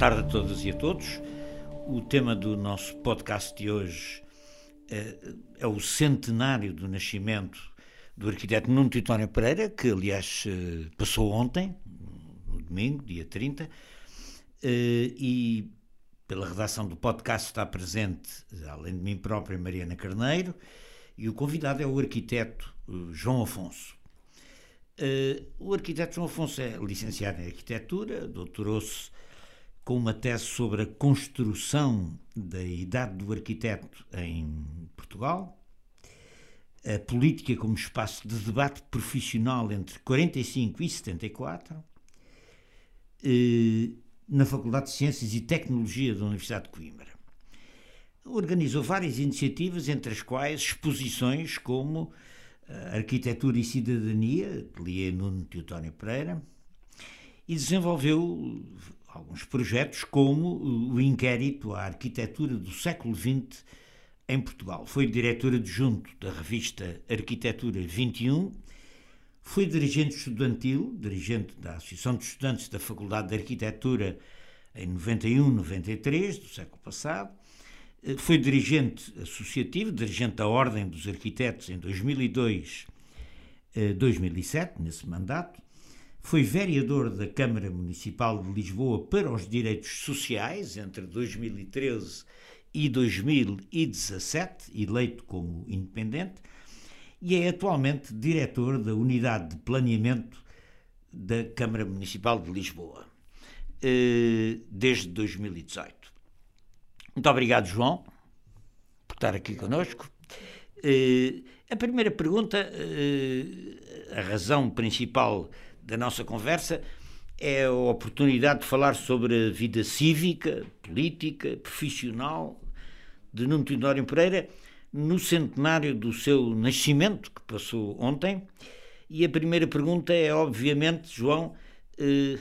tarde a todas e a todos. O tema do nosso podcast de hoje é, é o centenário do nascimento do arquiteto Nuno Titónio Pereira, que aliás eh, passou ontem, no domingo, dia 30, eh, e pela redação do podcast está presente, além de mim própria, Mariana Carneiro, e o convidado é o arquiteto João Afonso. O arquiteto João Afonso é licenciado em arquitetura, doutorou-se com uma tese sobre a construção da idade do arquiteto em Portugal, a política como espaço de debate profissional entre 45 e 74, eh, na Faculdade de Ciências e Tecnologia da Universidade de Coimbra. Organizou várias iniciativas, entre as quais exposições como Arquitetura e Cidadania, de Lia Nuno Teotónio Pereira, e desenvolveu alguns projetos, como o inquérito à arquitetura do século XX em Portugal. Foi diretor adjunto da revista Arquitetura 21, foi dirigente estudantil, dirigente da Associação de Estudantes da Faculdade de Arquitetura em 91, 93 do século passado, foi dirigente associativo, dirigente da Ordem dos Arquitetos em 2002, 2007, eh, nesse mandato, foi vereador da Câmara Municipal de Lisboa para os Direitos Sociais entre 2013 e 2017, eleito como independente, e é atualmente diretor da Unidade de Planeamento da Câmara Municipal de Lisboa, eh, desde 2018. Muito obrigado, João, por estar aqui conosco. Eh, a primeira pergunta, eh, a razão principal da nossa conversa é a oportunidade de falar sobre a vida cívica, política, profissional de Nuno Teodoro Pereira no centenário do seu nascimento, que passou ontem. E a primeira pergunta é, obviamente, João, eh,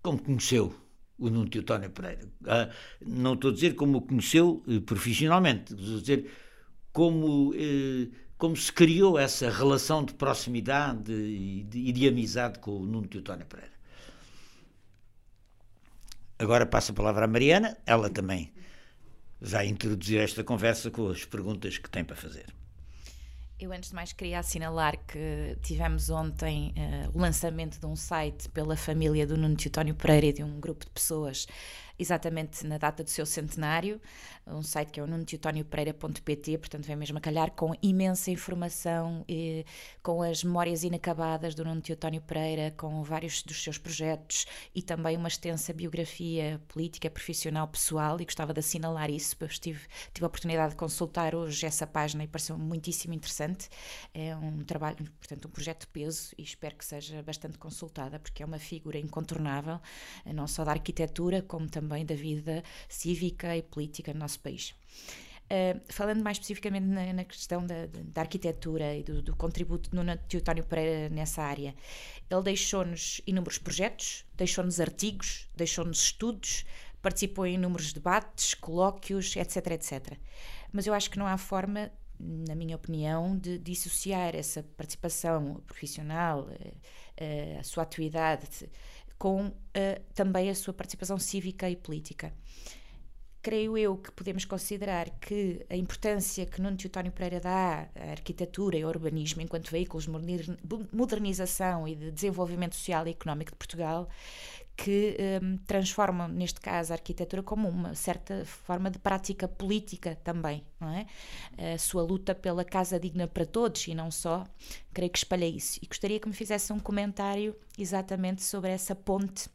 como conheceu o Nuno Teodoro Pereira? Ah, não estou a dizer como o conheceu eh, profissionalmente, estou a dizer como eh, como se criou essa relação de proximidade e de, de amizade com o Nuno Teotónio Pereira. Agora passo a palavra à Mariana, ela também vai introduzir esta conversa com as perguntas que tem para fazer. Eu, antes de mais, queria assinalar que tivemos ontem uh, o lançamento de um site pela família do Nuno Teotónio Pereira e de um grupo de pessoas exatamente na data do seu centenário, um site que é o nunoteutoniopereira.pt, portanto vem mesmo a calhar com imensa informação, e, com as memórias inacabadas do Nuno Teotónio Pereira, com vários dos seus projetos e também uma extensa biografia política, profissional, pessoal, e gostava de assinalar isso, eu estive, tive a oportunidade de consultar hoje essa página e pareceu muitíssimo interessante, é um trabalho, portanto um projeto de peso e espero que seja bastante consultada, porque é uma figura incontornável, não só da arquitetura, como também também da vida cívica e política no nosso país. Uh, falando mais especificamente na, na questão da, da, arquitetura e do, do contributo do Teotónio Pereira nessa área, ele deixou-nos inúmeros projetos, deixou-nos artigos, deixou-nos estudos, participou em inúmeros debates, colóquios, etc, etc. Mas eu acho que não há forma, na minha opinião, de dissociar essa participação profissional, uh, a sua atividade com uh, também a sua participação cívica e política. Creio eu que podemos considerar que a importância que Nuno Teotónio Pereira dá à arquitetura e ao urbanismo enquanto veículos de modernização e de desenvolvimento social e económico de Portugal que um, transformam, neste caso, a arquitetura como uma certa forma de prática política também, não é? A sua luta pela casa digna para todos e não só, creio que espalha isso. E gostaria que me fizesse um comentário exatamente sobre essa ponte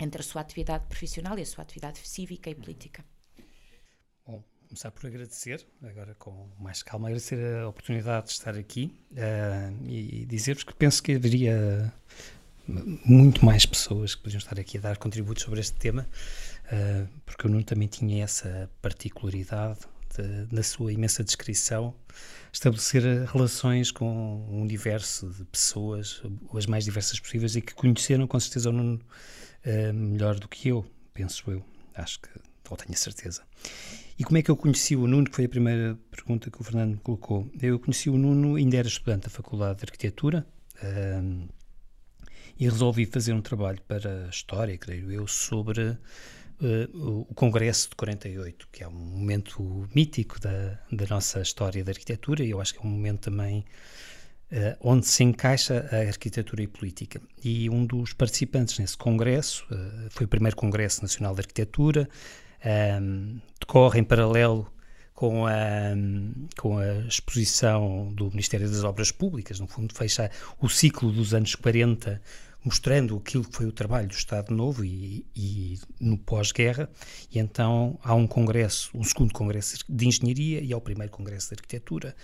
entre a sua atividade profissional e a sua atividade cívica e política. Bom, começar por agradecer, agora com mais calma, agradecer a oportunidade de estar aqui uh, e dizer-vos que penso que haveria muito mais pessoas que podiam estar aqui a dar contributos sobre este tema, uh, porque o Nuno também tinha essa particularidade de, na sua imensa descrição, estabelecer relações com um universo de pessoas, as mais diversas possíveis, e que conheceram com certeza o Nuno uh, melhor do que eu, penso eu, acho que, ou tenho a certeza. E como é que eu conheci o Nuno, que foi a primeira pergunta que o Fernando me colocou? Eu conheci o Nuno, ainda era estudante da Faculdade de Arquitetura, uh, e resolvi fazer um trabalho para a história, creio eu, sobre uh, o Congresso de 48, que é um momento mítico da, da nossa história da arquitetura e eu acho que é um momento também uh, onde se encaixa a arquitetura e política. E um dos participantes nesse congresso uh, foi o primeiro Congresso Nacional de Arquitetura, um, decorre em paralelo com a, com a exposição do Ministério das Obras Públicas, no fundo fecha o ciclo dos anos 40 mostrando aquilo que foi o trabalho do Estado Novo e, e no pós-guerra, e então há um congresso, um segundo congresso de engenharia e há o primeiro congresso de arquitetura,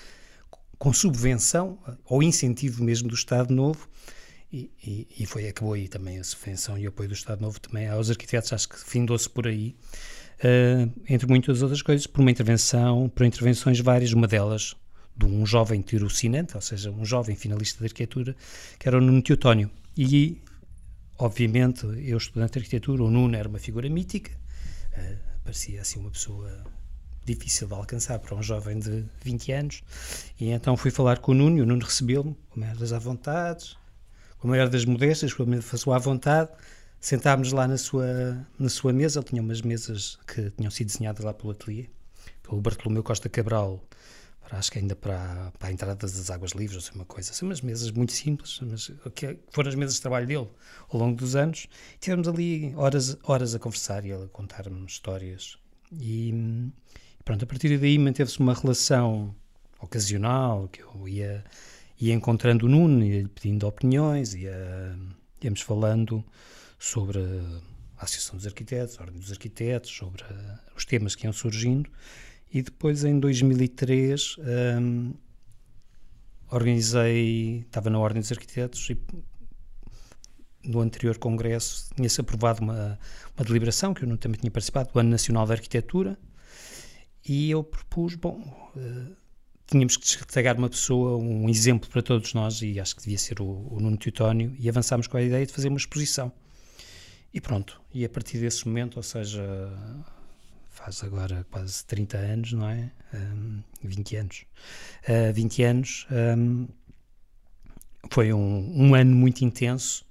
com subvenção ou incentivo mesmo do Estado Novo, e, e, e, foi, acabou aí também a subvenção e apoio do Estado Novo também aos arquitetos, acho que findou-se por aí, uh, entre muitas outras coisas, por uma intervenção, por intervenções várias, uma delas de um jovem tirocinante, ou seja, um jovem finalista de arquitetura, que era o Nuno Teutónio, e, obviamente, eu estudante de arquitetura, o Nuno era uma figura mítica, uh, parecia assim uma pessoa difícil de alcançar para um jovem de 20 anos, e então fui falar com o Nuno, e o Nuno recebeu-me com a maior das à vontade, com a maior das modestas, com a sua à vontade, sentámos lá na sua, na sua mesa, ele tinha umas mesas que tinham sido desenhadas lá pelo ateliê, pelo Bartolomeu Costa Cabral, para, acho que ainda para, para a entrada das águas livres, ou seja, uma coisa assim, umas mesas muito simples, mas que foram as mesas de trabalho dele ao longo dos anos. Tivemos ali horas, horas a conversar e ele a contar-me histórias. E pronto, a partir daí manteve-se uma relação ocasional, que eu ia, ia encontrando o Nuno, ia pedindo opiniões, ia, íamos falando sobre a Associação dos Arquitetos, a Ordem dos Arquitetos, sobre os temas que iam surgindo. E depois, em 2003, um, organizei, estava na Ordem dos Arquitetos e no anterior congresso tinha-se aprovado uma, uma deliberação, que eu não também tinha participado, do Ano Nacional da Arquitetura, e eu propus, bom, uh, tínhamos que destacar uma pessoa, um exemplo para todos nós, e acho que devia ser o, o Nuno Teutónio, e avançámos com a ideia de fazer uma exposição. E pronto, e a partir desse momento, ou seja, faz agora quase 30 anos, não é? Um, 20 anos. Uh, 20 anos. Um, foi um, um, ano muito intenso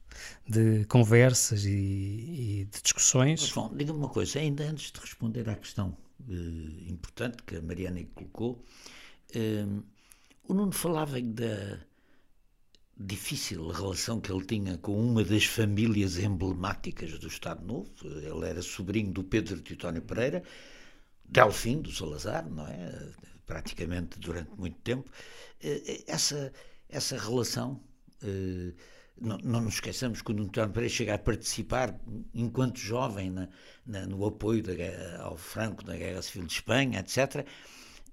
de conversas e, e de discussões. Mas, João, diga-me uma coisa, ainda antes de responder à questão uh, importante que a Mariana colocou, o Nuno falava da difícil relação que ele tinha com uma das famílias emblemáticas do Estado Novo. Ele era sobrinho do Pedro Teutónio Pereira, Delfim do Salazar, não é? Praticamente durante muito tempo. Eh, essa, essa relação. Eh, não, não nos esqueçamos que o Teutónio Pereira chega a participar, enquanto jovem, na, na, no apoio da, ao Franco na Guerra Civil de Espanha, etc.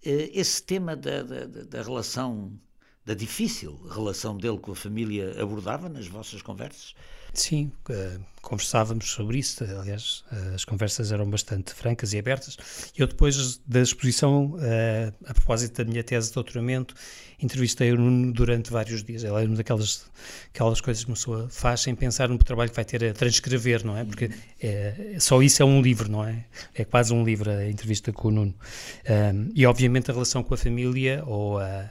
Eh, esse tema da, da, da relação da difícil relação dele com a família abordava nas vossas conversas? Sim, uh, conversávamos sobre isso. Aliás, uh, as conversas eram bastante francas e abertas. Eu, depois da exposição, uh, a propósito da minha tese de doutoramento, entrevistei-o durante vários dias. Ela é uma daquelas aquelas coisas que uma pessoa faz sem pensar no trabalho que vai ter a transcrever, não é? Porque é, só isso é um livro, não é? É quase um livro a entrevista com o Nuno. E, obviamente, a relação com a família ou a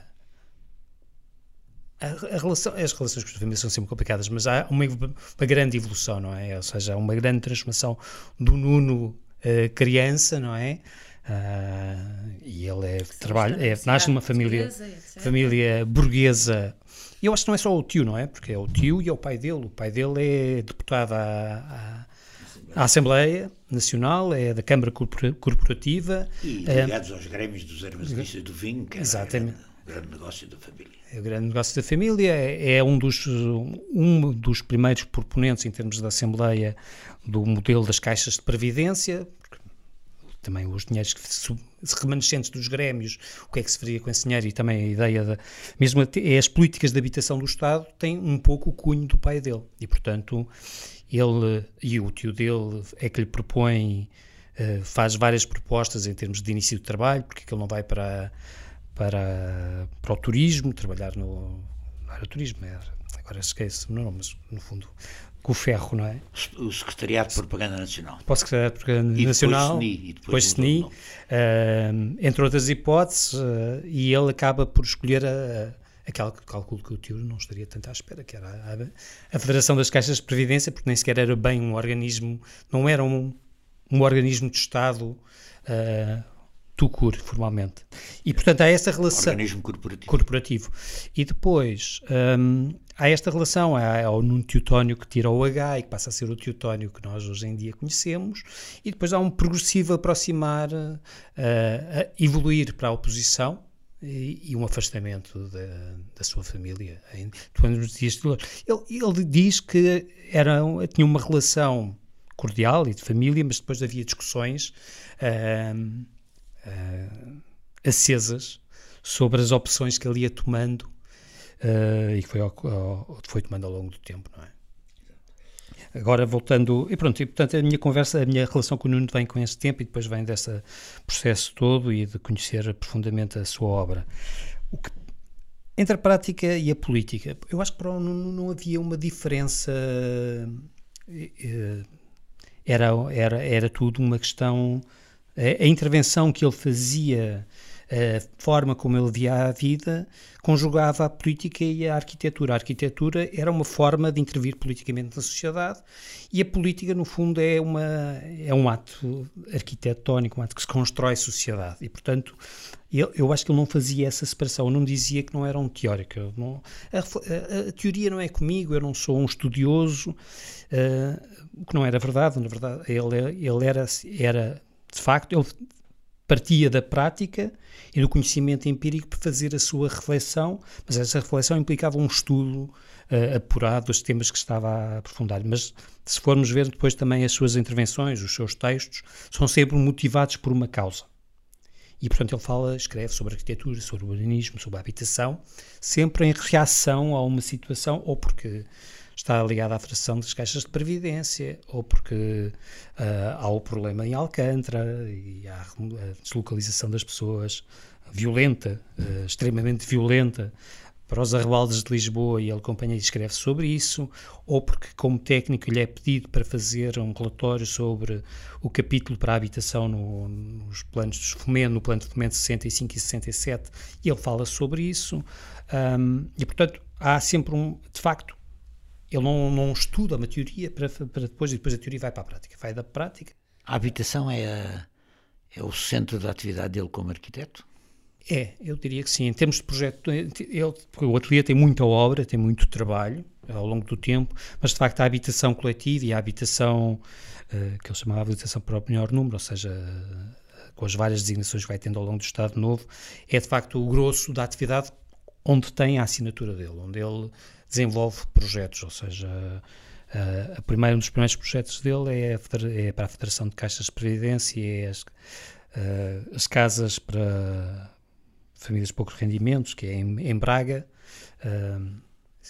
a, a relação, as relações com as famílias são sempre complicadas, mas há uma, uma grande evolução, não é? Ou seja, há uma grande transformação do Nuno uh, criança, não é? Uh, e ele é, trabalha, é, nasce numa família, família burguesa. E eu acho que não é só o tio, não é? Porque é o tio e é o pai dele. O pai dele é deputado à, à, à Assembleia Nacional, é da Câmara Corporativa. E ligados é, aos grêmios dos armazenistas do vinho, que exatamente. Grande negócio da família. É o grande negócio da família, é, é um dos, um dos primeiros proponentes em termos da Assembleia do modelo das caixas de previdência, também os dinheiros remanescentes dos grêmios, o que é que se faria com esse dinheiro e também a ideia da. Mesmo é as políticas de habitação do Estado têm um pouco o cunho do pai dele e, portanto, ele e o tio dele é que lhe propõe, eh, faz várias propostas em termos de início de trabalho, porque ele não vai para para, para o turismo, trabalhar no. Não era turismo, era, agora esqueço, não, mas no fundo com o ferro, não é? O Secretariado de Propaganda Nacional. Para o Secretariado de Propaganda e Nacional. Depois SNI. E depois, SNI, uh, entre outras hipóteses, uh, e ele acaba por escolher a, aquela que calculo que o tio não estaria tanto à espera, que era a, a, Federação das Caixas de Previdência, porque nem sequer era bem um organismo, não era um, um organismo de Estado uh, tucur, formalmente. E, portanto, há essa relação... Organismo corporativo. Corporativo. E depois, um, há esta relação, há, há o Nuno Teutónio que tira o H e que passa a ser o Teutónio que nós hoje em dia conhecemos, e depois há um progressivo aproximar, uh, evoluir para a oposição, e, e, um afastamento da, da sua família. Ele, ele diz que era, tinha uma relação cordial e de família, mas depois havia discussões uh, uh, acesas sobre as opções que ele ia tomando uh, e que foi, foi tomando ao longo do tempo, não é? Agora voltando, e pronto, e portanto a minha conversa, a minha relação com o Nuno vem com esse tempo e depois vem desse processo todo e de conhecer profundamente a sua obra. O que, entre a prática e a política, eu acho que para o Nuno não havia uma diferença eh, era, era, era tudo uma questão. A, intervenção que ele fazia, a forma como ele via a vida, conjugava a política e a arquitetura. A arquitetura era uma forma de intervir politicamente na sociedade e a política, no fundo, é, uma, é um ato arquitetónico, um ato que se constrói sociedade. E, portanto, eu, eu acho que ele não fazia essa separação, não dizia que não era um teórico. Não, a, a, a, teoria não é comigo, eu não sou um estudioso, uh, o que não era verdade. Na verdade, ele, ele era, era, de facto, ele partia da prática e do conhecimento empírico para fazer a sua reflexão, mas essa reflexão implicava um estudo uh, apurado dos temas que estava a aprofundar. Mas se formos ver depois também as suas intervenções, os seus textos, são sempre motivados por uma causa. E, portanto, ele fala, escreve sobre arquitetura, sobre urbanismo, sobre habitação, sempre em reação a uma situação, ou porque está ligado à fração das caixas de previdência, ou porque uh, há o problema em Alcântara e há a deslocalização das pessoas violenta, uh, extremamente violenta, para os arrebaldes de Lisboa e ele acompanha e escreve sobre isso, ou porque, como técnico, lhe é pedido para fazer um relatório sobre o capítulo para a habitação no, nos planos de fomento, no plano de fomento 65 e 67, e ele fala sobre isso. Um, e, portanto, há sempre um, de facto, ele não, não estuda uma teoria para, para depois, e depois a teoria vai para a prática, vai da prática. A habitação é, a, é o centro da atividade dele como arquiteto? É, eu diria que sim. Em termos de projeto, ele, o ateliê tem muita obra, tem muito trabalho ao longo do tempo, mas de facto a habitação coletiva e a habitação uh, que ele chamava de habitação para o melhor número, ou seja, com as várias designações que vai tendo ao longo do Estado Novo, é de facto o grosso da atividade onde tem a assinatura dele, onde ele desenvolve projetos, ou seja, a, a primeira, um dos primeiros projetos dele é, é, para a Federação de Caixas de Previdência, é as, as casas para famílias de poucos rendimentos, que é em, em Braga.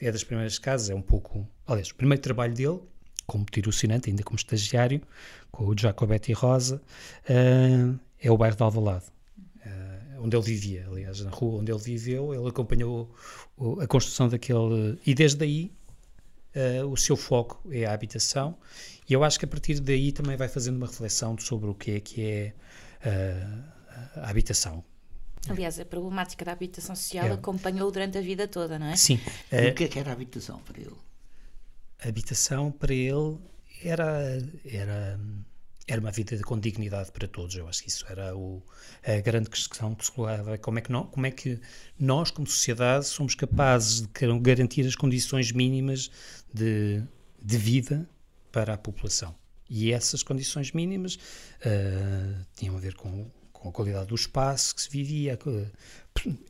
É das primeiras casas, é um pouco. Aliás, o primeiro trabalho dele, como tirocinante, ainda como estagiário, com o Jacobetti Rosa, é o bairro de Alvalade. Onde ele vivia, aliás, na rua onde ele viveu, ele acompanhou a construção daquele. E desde aí Uh, o seu foco é a habitação e eu acho que a partir daí também vai fazendo uma reflexão sobre o que é que é uh, a habitação. Aliás, a problemática da habitação social é. acompanhou durante a vida toda, não é? Sim. E o que é que era a habitação para ele? A habitação para ele era, era, era uma vida com dignidade para todos. Eu acho que isso era o, a grande questão que se colocava. Como é que, não, como é que nós, como sociedade, somos capazes de garantir as condições mínimas de, de vida para a população? E essas condições mínimas uh, tinham a ver com com a qualidade do espaço que se vivia,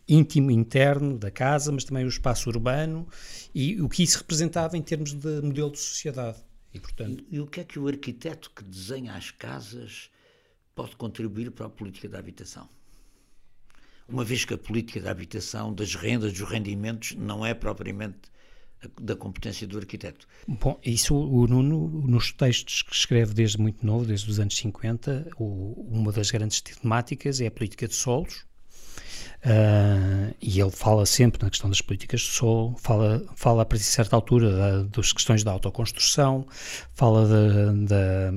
íntimo, interno da casa, mas também o espaço urbano e o que isso representava em termos de modelo de sociedade. E, portanto... e, e o que é que o arquiteto que desenha as casas pode contribuir para a política da habitação? Uma vez que a política da habitação, das rendas, dos rendimentos, não é propriamente da competência do arquiteto. Bom, isso o Nuno, nos textos que escreve desde muito novo, desde os anos 50, o, uma das grandes temáticas é a política de solos, uh, e ele fala sempre na questão das políticas de solo, fala, fala a partir de certa altura da, das questões da autoconstrução, fala da,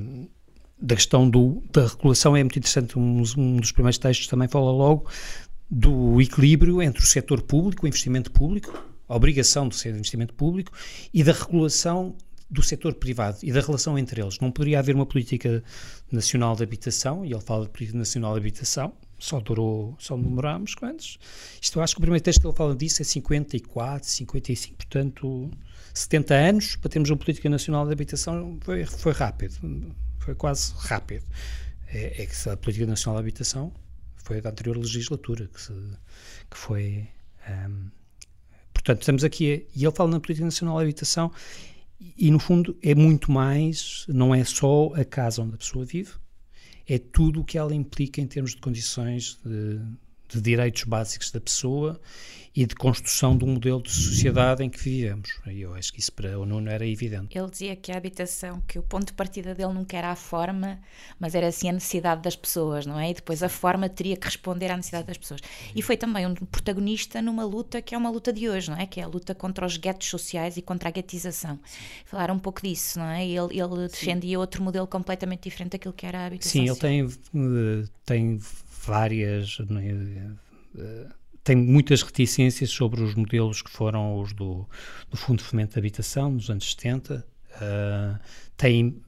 da, questão do, da regulação, é muito interessante, um, um dos primeiros textos também fala logo do equilíbrio entre o setor público, o investimento público, a obrigação de ser investimento público e da regulação do setor privado e da relação entre eles. Não poderia haver uma política nacional de habitação, e ele fala de política nacional de habitação, só durou, só demorámos quantos? Isto eu acho que o primeiro texto que ele fala disso é 54, 55, portanto 70 anos para termos uma política nacional de habitação foi, foi rápido, foi quase rápido. É, é que a política nacional de habitação foi da anterior legislatura que, se, que foi um, portanto estamos aqui e ele fala na política nacional de habitação e no fundo é muito mais, não é só a casa onde a pessoa vive, é tudo o que ela implica em termos de condições de, de direitos básicos da pessoa e de construção de um modelo de sociedade em que vivemos. E eu acho que isso para o Nuno era evidente. Ele dizia que a habitação, que o ponto de partida dele nunca era a forma, mas era assim a necessidade das pessoas, não é? E depois a forma teria que responder à necessidade das pessoas. E foi também um protagonista numa luta que é uma luta de hoje, não é? Que é a luta contra os guetos sociais e contra a guetização. Falar um pouco disso, não é? Ele, ele defendia outro modelo completamente diferente daquilo que era a habitação. Sim, ele tem, eh, tem várias. É? Tem muitas reticências sobre os modelos que foram os do, do Fundo de Fomento de Habitação nos anos 70. Uh, ah, tem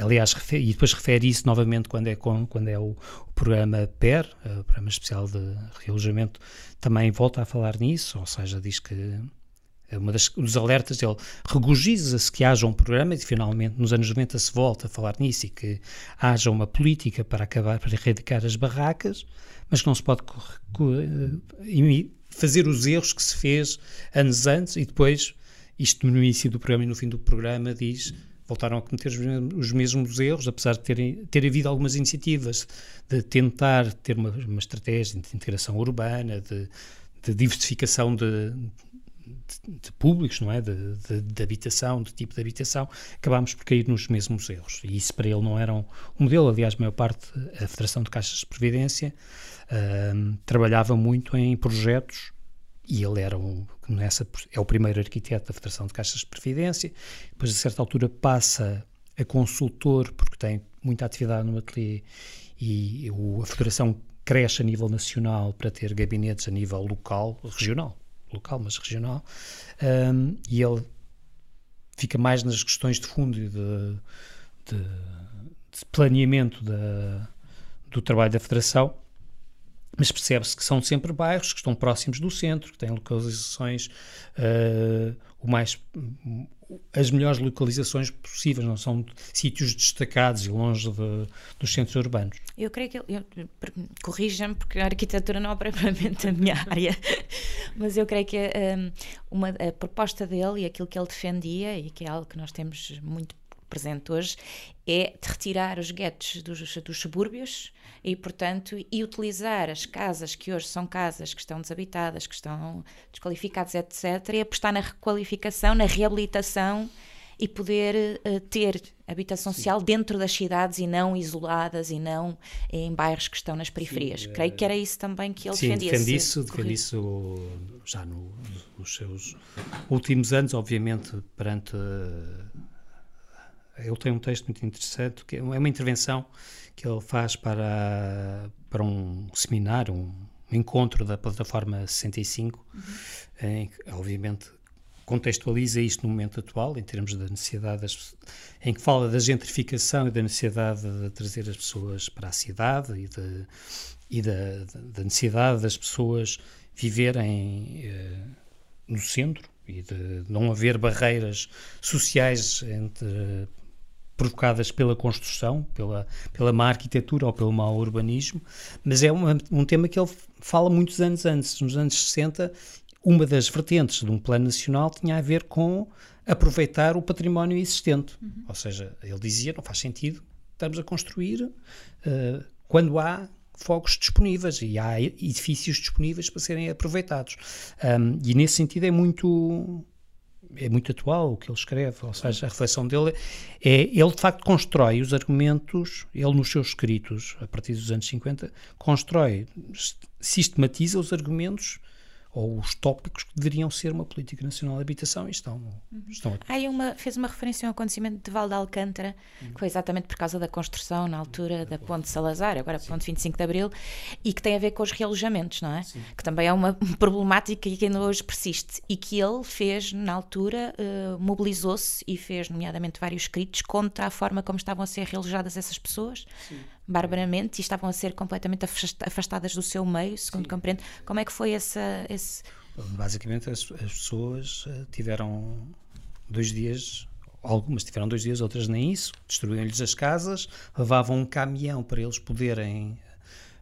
aliás, e depois refere isso novamente quando é, com, quando é o, o programa PER, o Programa Especial de Realojamento, também volta a falar nisso, ou seja, diz que uma das, dos alertas dele regozija-se que haja um programa e finalmente nos anos 90 se volta a falar nisso e que haja uma política para acabar, para erradicar as barracas, mas que não se pode eh, fazer os erros que se fez anos antes e depois, isto no início do programa e no fim do programa, diz voltaram a cometer os mesmos erros, apesar de terem, ter havido algumas iniciativas de tentar ter uma, uma estratégia de integração urbana, de, de diversificação de, de, públicos, não é? De, de, de, habitação, de tipo de habitação, acabámos por cair nos mesmos erros. E isso para ele não era um, um modelo. Aliás, a maior parte, a Federação de Caixas de Previdência uh, trabalhava muito em projetos e ele era um, nessa, é o primeiro arquiteto da Federação de Caixas de Previdência. Depois, a certa altura, passa a consultor, porque tem muita atividade no ateliê, e o, a Federação cresce a nível nacional para ter gabinetes a nível local, regional, local, mas regional, um, e ele fica mais nas questões de fundo e de, de, de planeamento da, do trabalho da Federação, mas percebe-se que são sempre bairros que estão próximos do centro, que têm localizações uh, o mais as melhores localizações possíveis, não são sítios destacados e longe de, dos centros urbanos. Eu creio que, corrija-me, porque a arquitetura não é propriamente a minha área, mas eu creio que um, uma, a proposta dele e aquilo que ele defendia, e que é algo que nós temos muito presente hoje, é de retirar os guetos dos, dos subúrbios e, portanto, e utilizar as casas que hoje são casas que estão desabitadas, que estão desqualificadas, etc., e apostar na requalificação, na reabilitação e poder uh, ter habitação Sim. social dentro das cidades e não isoladas e não em bairros que estão nas periferias. Sim, Creio que era isso também que ele Sim, defendia. Defende isso, defende isso já no, nos seus últimos anos, obviamente, perante. Ele tem um texto muito interessante, que é uma intervenção que ele faz para, para um seminário, um encontro da plataforma 65, uhum. em que, obviamente, contextualiza isto no momento atual, em termos da necessidade, das, em que fala da gentrificação e da necessidade de trazer as pessoas para a cidade e, de, e da, da necessidade das pessoas viverem eh, no centro e de não haver barreiras sociais entre provocadas pela construção, pela, pela má arquitetura ou pelo mau urbanismo, mas é uma, um tema que ele fala muitos anos antes. Nos anos 60, uma das vertentes de um plano nacional tinha a ver com aproveitar o património existente. Uhum. Ou seja, ele dizia, não faz sentido estamos a construir uh, quando há fogos disponíveis e há edifícios disponíveis para serem aproveitados. Um, e nesse sentido é muito é muito atual o que ele escreve, ou seja, a reflexão dele é, ele de facto constrói os argumentos, ele nos seus escritos, a partir dos anos 50, constrói, sistematiza os argumentos ou os tópicos que deveriam ser uma política nacional de habitação e estão, uhum. estão Aí uma, fez uma referência ao acontecimento de Val de Alcântara, uhum. que foi exatamente por causa da construção na altura da Ponte Salazar, agora Sim. Ponte 25 de Abril, e que tem a ver com os realojamentos, não é? Sim. Que também é uma problemática que ainda hoje persiste e que ele fez na altura, uh, mobilizou-se e fez, nomeadamente, vários escritos contra a forma como estavam a ser realojadas essas pessoas. Sim barbaramente e estavam a ser completamente afastadas do seu meio, segundo Sim. compreendo. Como é que foi essa, esse. Basicamente, as, as pessoas eh, tiveram dois dias algumas tiveram dois dias, outras nem isso, destruíam-lhes as casas, levavam um caminhão para eles poderem,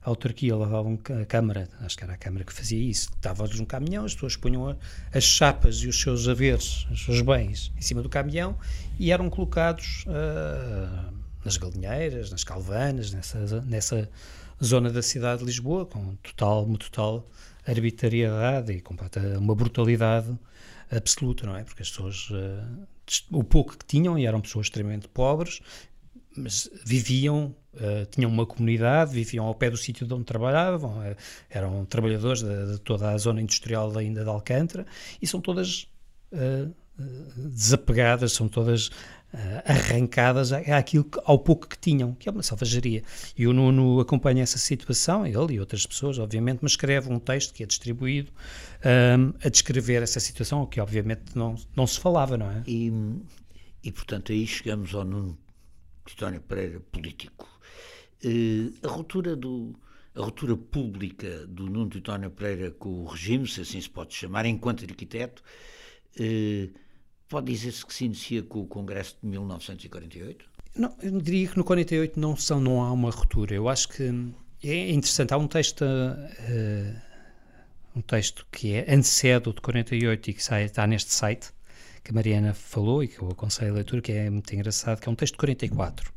a autarquia levava a Câmara, acho que era a Câmara que fazia isso, dava-lhes um caminhão, as pessoas punham as chapas e os seus haveres, os seus bens, em cima do caminhão e eram colocados uh, nas galinheiras, nas calvanas, nessa, nessa zona da cidade de Lisboa, com total, uma total arbitrariedade e completa, uma brutalidade absoluta, não é? Porque as pessoas, uh, o pouco que tinham, e eram pessoas extremamente pobres, mas viviam, uh, tinham uma comunidade, viviam ao pé do sítio de onde trabalhavam, uh, eram trabalhadores de, de, toda a zona industrial ainda de Alcântara, e são todas desapegadas, são todas arrancadas àquilo que, ao pouco que tinham, que é uma selvageria. E o Nuno acompanha essa situação, ele e outras pessoas, obviamente, mas escreve um texto que é distribuído um, a descrever essa situação, que obviamente não, não se falava, não é? E, e portanto aí chegamos ao Nuno Titónio Pereira político. Uh, a ruptura do a ruptura pública do Nuno Titónio Pereira com o regime, se assim se pode chamar, enquanto arquiteto, eh, Pode dizer-se que se inicia com o Congresso de 1948? Não, eu diria que no 48 não, são, não há uma ruptura. Eu acho que é interessante. Há um texto, uh, um texto que é antecede o de 48 e que sai, está neste site, que a Mariana falou e que eu aconselho a leitura, que é muito engraçado, que é um texto de 44.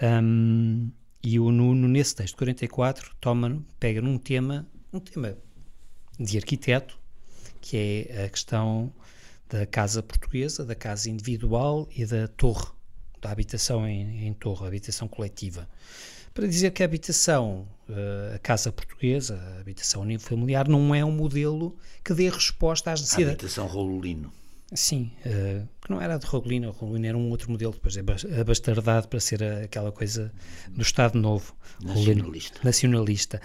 Um, e o Nuno, nesse texto de 44, toma, pega num tema, um tema de arquiteto, que é a questão da casa portuguesa, da casa individual e da torre, da habitação em, em torre, habitação coletiva. Para dizer que a habitação, eh, a casa portuguesa, a habitação unifamiliar, não é um modelo que dê resposta às necessidades. A habitação Rololino. Sim, uh, que não era de Rololino, Rololino era um outro modelo, depois é abastardado para ser aquela coisa do Estado Novo. Nacionalista. nacionalista.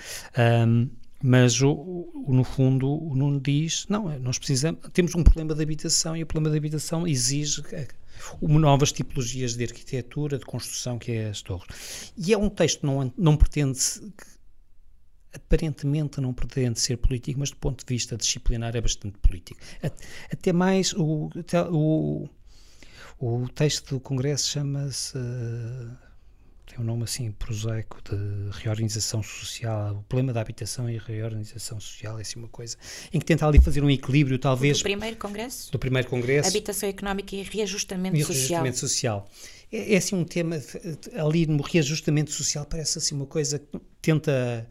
Um, mas, o, o, no fundo, o Nuno diz: não, nós precisamos, temos um problema de habitação e o problema de habitação exige uma novas tipologias de arquitetura, de construção, que é as torres. E é um texto que não, não pretende, aparentemente não pretende ser político, mas do ponto de vista disciplinar é bastante político. Até mais, o, o, o texto do Congresso chama-se. Uh, tem um nome assim prosaico de reorganização social, o problema da habitação e reorganização social, é assim uma coisa, em que tenta ali fazer um equilíbrio, talvez. Do primeiro congresso? Do primeiro congresso. Habitação económica e reajustamento e social. Reajustamento social. É, é assim um tema, ali no reajustamento social, parece assim uma coisa que tenta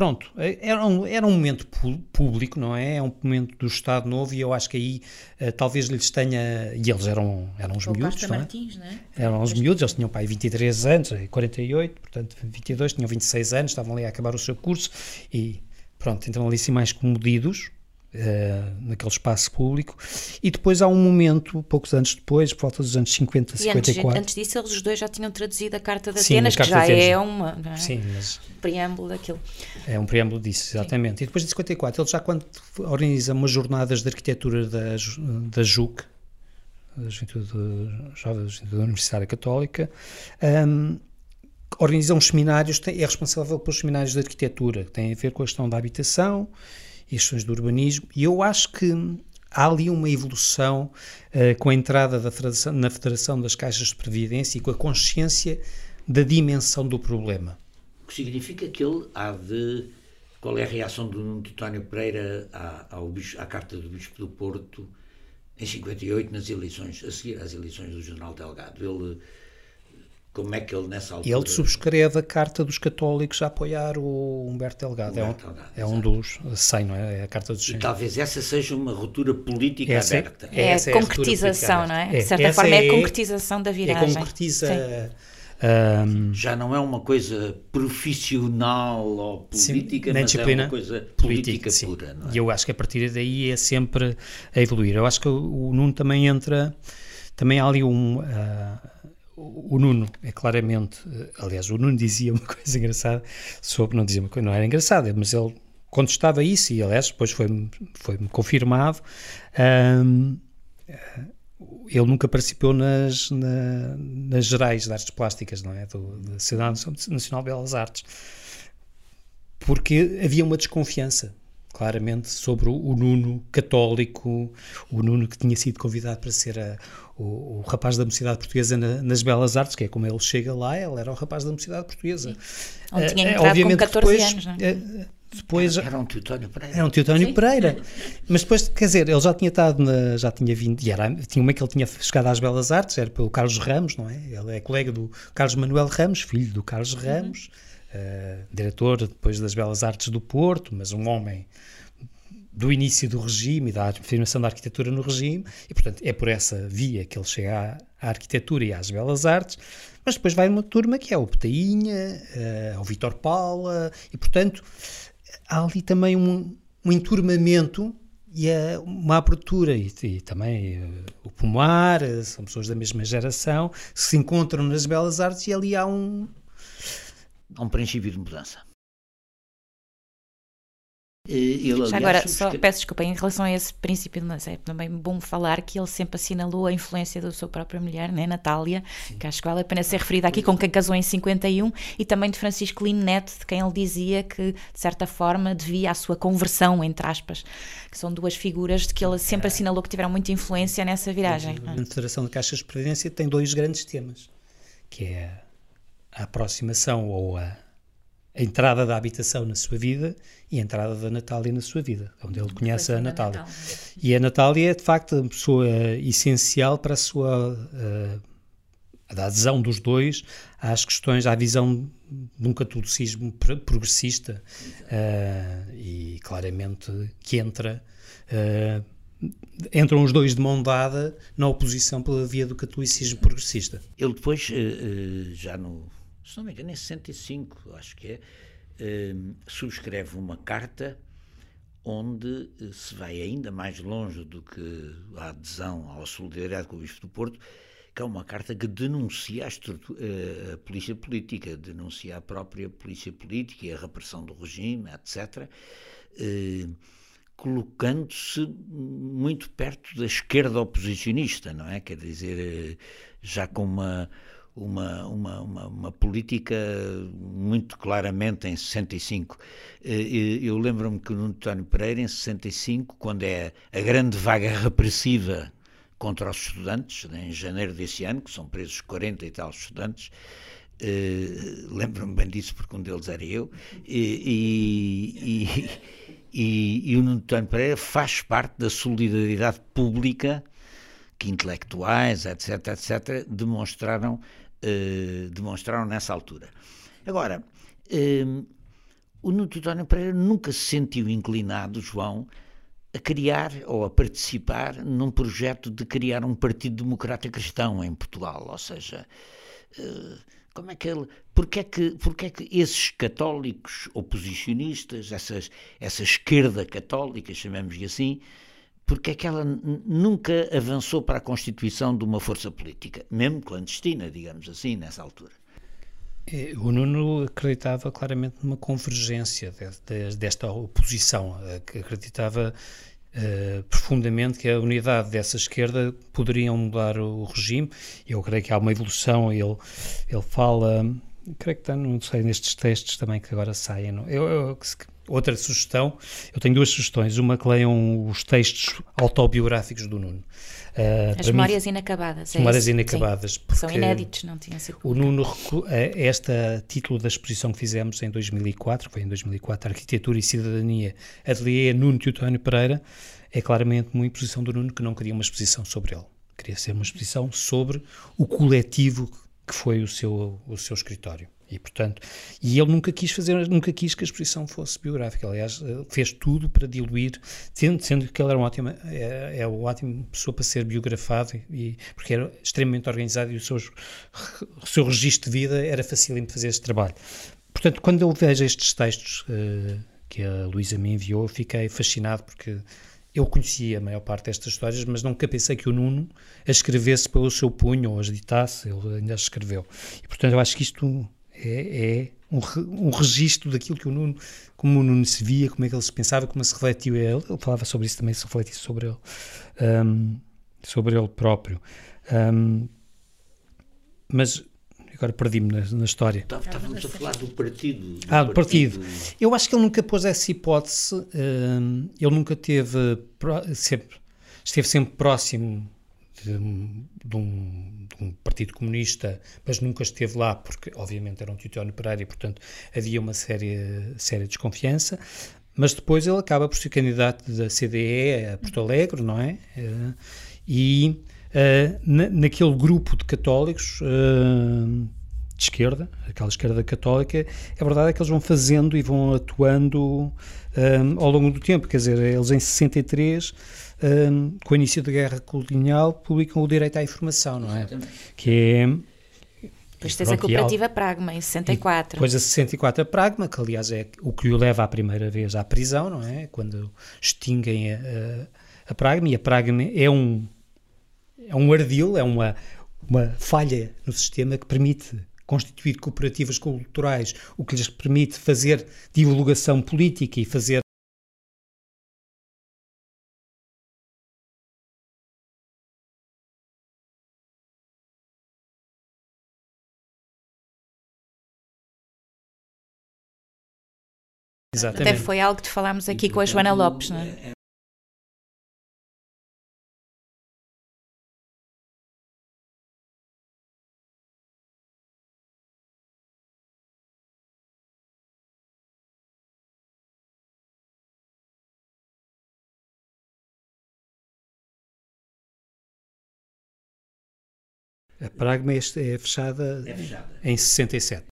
Pronto, era um, era um momento público, não é? É um momento do Estado Novo e eu acho que aí uh, talvez lhes tenha. E eles eram, eram os miúdos, não é? Martins, não é? Eram os miúdos, eles tinham pai 23 anos, 48, portanto 22, tinham 26 anos, estavam ali a acabar o seu curso e pronto, então ali assim mais comodidos uh, naquele espaço público. E depois há um momento, poucos anos depois, por volta dos anos 50, e 54. Antes, antes disso, eles os dois já tinham traduzido a Carta de Atenas, que já é uma. É? Sim, mas. Preâmbulo daquilo. É um preâmbulo disso, exatamente. Sim. E depois de 54, eles já quando organizam umas jornadas de arquitetura da, da JUC, da Juventude Jovem da Universidade Católica, um, organizam uns seminários, é responsável pelos seminários de arquitetura, que têm a ver com a questão da habitação e as questões do urbanismo, e eu acho que há ali uma evolução uh, com a entrada da federação, na Federação das Caixas de Previdência e com a consciência da dimensão do problema. O que significa que ele há de. Qual é a reação do Titónio Pereira à, ao, à carta do Bispo do Porto em 58, nas eleições, a seguir às eleições do General Delgado? Ele como é que ele nessa altura... Ele subscreve a carta dos católicos a apoiar o Humberto Delgado. Humberto é, um, Delgado, é um dos 100, não é? É a carta dos 100. E talvez essa seja uma ruptura política essa, é- aberta. É, a concretização, não é? De certa forma é, a concretização da viragem. É concretiza Um, Já não é uma coisa profissional ou política, sim, mas é uma coisa política, política pura. É? E eu acho que a partir daí é sempre a evoluir. Eu acho que o Nuno também entra, também há ali um. Uh, o Nuno é claramente, aliás, o Nuno dizia uma coisa engraçada sobre, não dizia uma coisa, não era engraçada, mas ele contestava isso e, aliás, depois foi-me foi confirmado. Um, ele nunca participou nas, na, nas gerais de artes plásticas, não é? Do, da Sociedade Nacional de Belas Artes. Porque havia uma desconfiança, claramente, sobre o, o Nuno católico, o Nuno que tinha sido convidado para ser a, o, o, rapaz da Mocidade Portuguesa na, nas Belas Artes, que é como ele chega lá, ele era o rapaz da Mocidade Portuguesa. Onde tinha eh, entrado Obviamente, com 14 depois, anos, não é? Eh, depois, era um Teutónio Pereira. Era um Teutónio Pereira. Mas depois, quer dizer, ele já tinha estado, na, já tinha vindo, e era, tinha uma que ele tinha chegado às Belas Artes, era pelo Carlos Ramos, não é? Ele é colega do Carlos Manuel Ramos, filho do Carlos uhum. Ramos, uhum. Uh, diretor depois das Belas Artes do Porto, mas um homem do início do regime e da afirmação da arquitetura no regime, e portanto é por essa via que ele chega à, à arquitetura e às belas artes, mas depois vai uma turma que é o Petainha, uh, o Vitor Paula, e portanto há ali também um, um enturmamento e é uma abertura, e, e também uh, o Pomar, uh, são pessoas da mesma geração, que se encontram nas belas artes e ali há um... Há um princípio de mudança. Ele, Já agora, só, peço desculpa, em relação a esse princípio, mas é também bom falar que ele sempre assinalou a influência da sua própria mulher, né, Natália, Sim. que acho que vale a pena ser referida aqui, com quem casou em 51, e também de Francisco Lino Neto, de quem ele dizia que, de certa forma, devia a sua conversão, entre aspas, que são duas figuras de que ele sempre assinalou que tiveram muita influência nessa viragem. A Federação de Caixas de Previdência tem dois grandes temas, que é a aproximação ou a a entrada da habitação na sua vida e a entrada da Natália na sua vida, onde ele conhece a Natália. E a Natália é, de facto, uma pessoa essencial para a sua uh, a adesão dos dois às questões, à visão de um catolicismo progressista uh, e claramente que entra uh, entram os dois de mão dada na oposição pela via do catolicismo progressista. Ele depois, já no se não me engano, em 65, acho que é, uh, subscreve uma carta onde uh, se vai ainda mais longe do que a adesão à solidariedade com o Bispo do Porto, que é uma carta que denuncia a, uh, a polícia política, denuncia a própria polícia política e a repressão do regime, etc., colocando-se muito perto da esquerda oposicionista, não é? Quer dizer, já com uma uma, uma, uma, uma, política muito claramente em 65. Eh, eu lembro-me que o António Pereira, em 65, quando é a grande vaga repressiva contra os estudantes, em janeiro desse ano, que são presos 40 e tal estudantes, uh, lembro-me bem disso porque um deles era eu, e, e, e, e o António Pereira faz parte da solidariedade pública que intelectuais, etc., etc., demonstraram, uh, demonstraram nessa altura. Agora, uh, o Nuno Pereira nunca se sentiu inclinado, João, a criar ou a participar num projeto de criar um Partido Democrata Cristão em Portugal, ou seja, uh, como é que ele, porque é que, porque é que esses católicos oposicionistas, essas, essa esquerda católica, chamemos-lhe assim, porque é que ela nunca avançou para a constituição de uma força política, mesmo clandestina, digamos assim, nessa altura. É, o Nuno acreditava claramente numa convergência de, de, desta oposição, acreditava uh, profundamente que a unidade dessa esquerda poderia mudar o regime. Eu creio que há uma evolução. Ele, ele fala, creio que está, não sei, nestes textos também que agora saem. Eu, eu, outra sugestão, eu tenho duas sugestões. Uma que leiam os textos autobiográficos do Nuno. Uh, As memórias mim, inacabadas. As é memórias isso? inacabadas. São inéditos, não tinha sido. O Nuno, este título da exposição que fizemos em 2004, foi em 2004, Arquitetura e Cidadania, Ateliê Nuno Teotónio Pereira, é claramente uma imposição do Nuno que não queria uma exposição sobre ele. Queria ser uma exposição sobre o coletivo que foi o seu, o seu escritório. E, portanto, e ele nunca quis fazer, nunca quis que a exposição fosse biográfica. Aliás, eh, fez tudo para diluir, sendo, sendo que ele era uma ótima, é, é uma ótima pessoa para ser biografado, e, porque era extremamente organizado e o seu, o seu registro de vida era facílimo de fazer esse trabalho. Portanto, quando eu vejo estes textos uh, que a Luísa me enviou, fiquei fascinado porque eu conhecia a maior parte destas histórias, mas nunca pensei que o Nuno as escrevesse pelo seu punho ou as ditasse, ele ainda as escreveu. E, portanto, eu acho que isto é, é um, um registro daquilo que o Nuno, como o Nuno se via, como é que ele se pensava, como se refletiu ele. Ele falava sobre isso também, se refletiu sobre ele, um, sobre ele próprio. Um, mas agora perdi-me na, na, história. Estávamos a falar do partido. Do ah, do partido. partido. Eu acho que ele nunca pôs essa hipótese, um, ele nunca teve, sempre, esteve sempre próximo de, de, um, de, um, partido comunista, mas nunca esteve lá, porque obviamente era um Teutónio Pereira e, portanto, havia uma séria, séria desconfiança. Mas depois ele acaba por ser candidato da CDE a Porto Alegre, não é? Eh, e uh, na, naquele grupo de católicos uh, de esquerda, aquela esquerda católica, a verdade é que eles vão fazendo e vão atuando ao longo do tempo. Quer dizer, eles em 63 um, com o início da guerra colonial, publicam o direito à informação, não é? Exatamente. Que é. Depois tens a cooperativa Pragma, em 64. Depois a 64 a Pragma, que aliás é o que o leva a primeira vez à prisão, não é? Quando extinguem a, a, a Pragma, e a Pragma é um, é um ardil, é uma, uma falha no sistema que permite constituir cooperativas culturais, o que lhes permite fazer divulgação política e fazer Exatamente. Até foi algo que falámos aqui e, com a Joana Lopes, não é? A Pragma é fechada, é fechada em 67.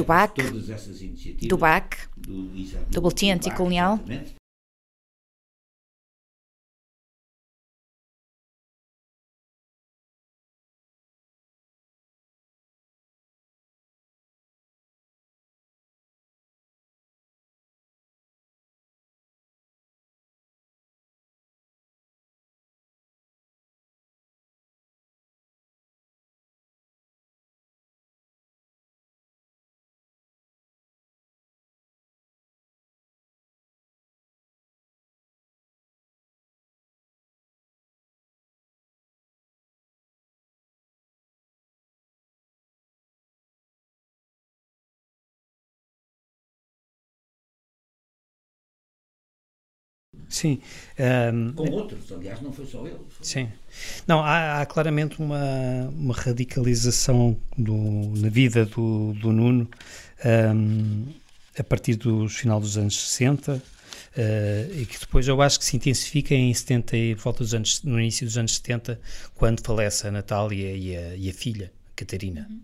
Do BAC, do BAC, do, Boletim Anticolonial. Sim. Um, Com outros, aliás, não foi só ele. Foi. Sim. Não, há, há, claramente uma, uma radicalização do, na vida do, do Nuno um, a partir do final dos anos 60 uh, e que depois eu acho que se intensifica em 70 e volta dos anos, no início dos anos 70, quando falece a Natália e a, e a filha, Catarina. Uhum.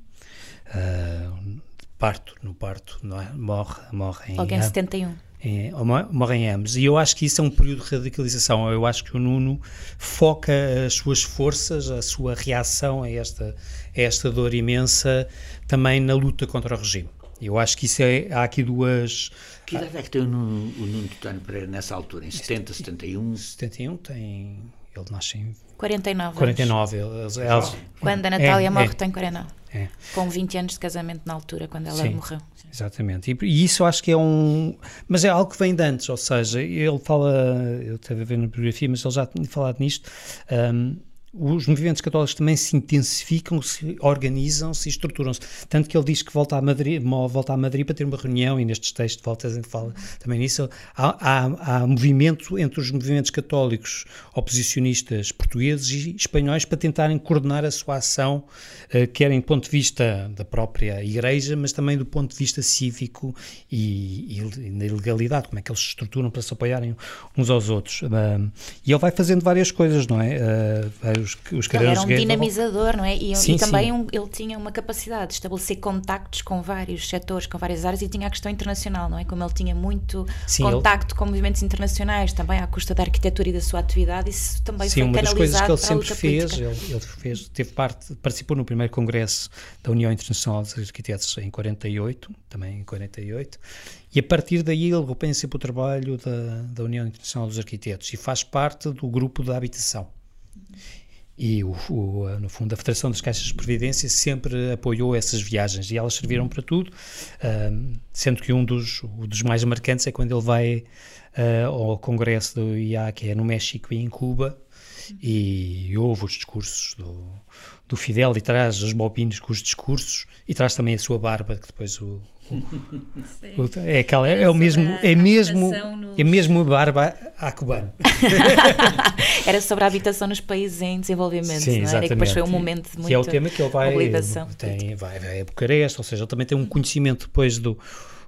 Uh, parto, no parto, não é? morre, morre em... Logo em 71. Em, morrem ambos. E eu acho que isso é um período de radicalização. Eu acho que o Nuno foca as suas forças, a sua reação a esta, a esta dor imensa também na luta contra o regime. Eu acho que isso é. Há aqui duas. Que idade é que tem o Nuno, o Nuno Tutano Pereira nessa altura? Em 70, 71? 71 tem. Ele nasce em. 49. 49. Eles, eles, quando a Natália é, morre, é, tem 49. É. Com 20 anos de casamento na altura, quando ela Sim, morreu. Exatamente. E, e, isso acho que é um. Mas é algo que vem de antes, ou seja, ele fala. Eu estava a ver na biografia, mas ele já tinha falado nisto. Um, os movimentos católicos também se intensificam, se organizam-se e estruturam-se. Tanto que ele diz que volta a Madrid, volta a Madrid para ter uma reunião, e nestes textos volta a fala também nisso. Há, há, há, movimento entre os movimentos católicos oposicionistas portugueses e espanhóis para tentarem coordenar a sua ação, uh, quer do ponto de vista da própria Igreja, mas também do ponto de vista cívico e, e, na ilegalidade, como é que eles se estruturam para se apoiarem uns aos outros. E ele vai fazendo várias coisas, não é? Uh, os, os ele era um dinamizador, não é? E, sim, e também um, ele tinha uma capacidade de estabelecer contactos com vários setores, com várias áreas e tinha a questão internacional, não é? Como ele tinha muito sim, contacto ele... com movimentos internacionais, também à custa da arquitetura e da sua atividade, isso também sim, foi uma das coisas que ele sempre fez, ele, ele, fez, teve parte, participou no primeiro congresso da União Internacional dos Arquitetos em 48, também em 48, e a partir daí ele repensa o trabalho da, da União Internacional dos Arquitetos e faz parte do grupo da habitação e o, o, no fundo a Federação das Caixas de Previdência sempre apoiou essas viagens e elas serviram para tudo, uh, sendo que um dos, um dos mais marcantes é quando ele vai uh, ao congresso do IA, que é no México e em Cuba, e ouve os discursos do, do Fidel e traz os bobinos com os discursos e traz também a sua barba que depois o, é aquela, é, é o mesmo, é mesmo, nos... é mesmo barba à cubana. Era sobre a habitação nos países em desenvolvimento, Sim, não é? E depois foi um momento de muita Que é o tema que ele vai, tem, vai, vai a Bucareste, ou seja, ele também tem um conhecimento depois do,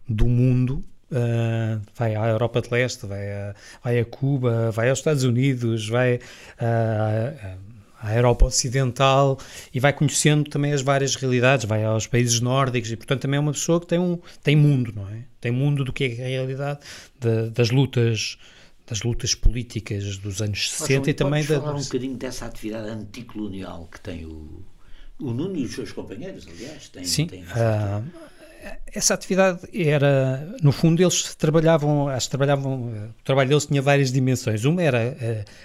do mundo Uh, vai à Europa de Leste, vai a, vai a Cuba, vai aos Estados Unidos, vai uh, à Europa Ocidental e vai conhecendo também as várias realidades, vai aos países nórdicos e, portanto, também é uma pessoa que tem, um, tem mundo, não é? Tem mundo do que é a realidade de, das lutas das lutas políticas dos anos 60 Mas, e também da... falar um bocadinho dessa atividade anticolonial que tem o, o Nuno e os seus companheiros, aliás, têm, Sim, têm uh, essa atividade era, no fundo, eles trabalhavam, acho que trabalhavam, o trabalho deles tinha várias dimensões. Uma era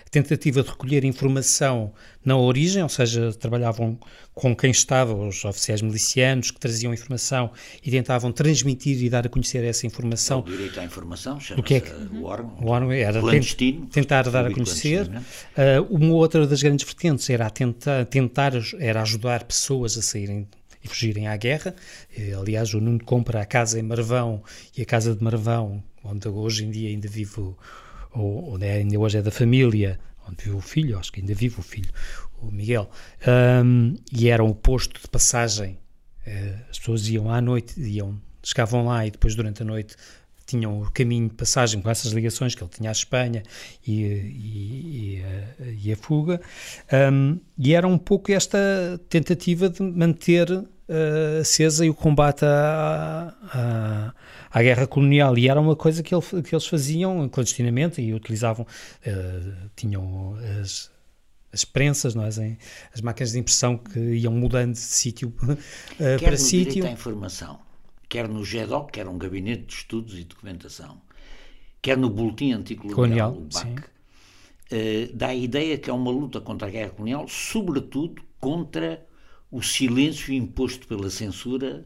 a tentativa de recolher informação na origem, ou seja, trabalhavam com quem estava, os oficiais milicianos que traziam informação e tentavam transmitir e dar a conhecer essa informação. O direito à informação, do que é que, o órgão, o órgão era clandestino, tentar dar a conhecer. Uh, uma outra das grandes vertentes era tentar, tentar era ajudar pessoas a saírem e fugirem à guerra. Aliás, o Nuno compra a casa em Marvão e a casa de Marvão, onde hoje em dia ainda vive, ou onde é, ainda hoje é da família, onde vive o filho, acho que ainda vive o filho, o Miguel, um, e era um posto de passagem. Uh, as pessoas iam à noite, iam, chegavam lá e depois durante a noite tinham o caminho de passagem com essas ligações que ele tinha à Espanha e, e, e, a, e a, fuga, um, e era um pouco esta tentativa de manter uh, acesa e o combate à, à, à, guerra colonial. E era uma coisa que, ele, que eles faziam clandestinamente e utilizavam, uh, tinham as, as prensas, não é? as máquinas de impressão que iam mudando de sítio uh, para sítio. a informação, quer no GEDOC, que era um gabinete de estudos e documentação, quer no Boletim Anticolonial, o BAC, uh, dá a ideia que é uma luta contra a guerra colonial, sobretudo contra o silêncio imposto pela censura